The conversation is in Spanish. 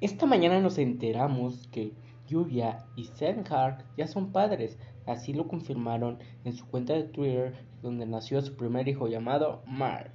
Esta mañana nos enteramos que Lluvia y Senhart ya son padres, así lo confirmaron en su cuenta de Twitter donde nació su primer hijo llamado Mark.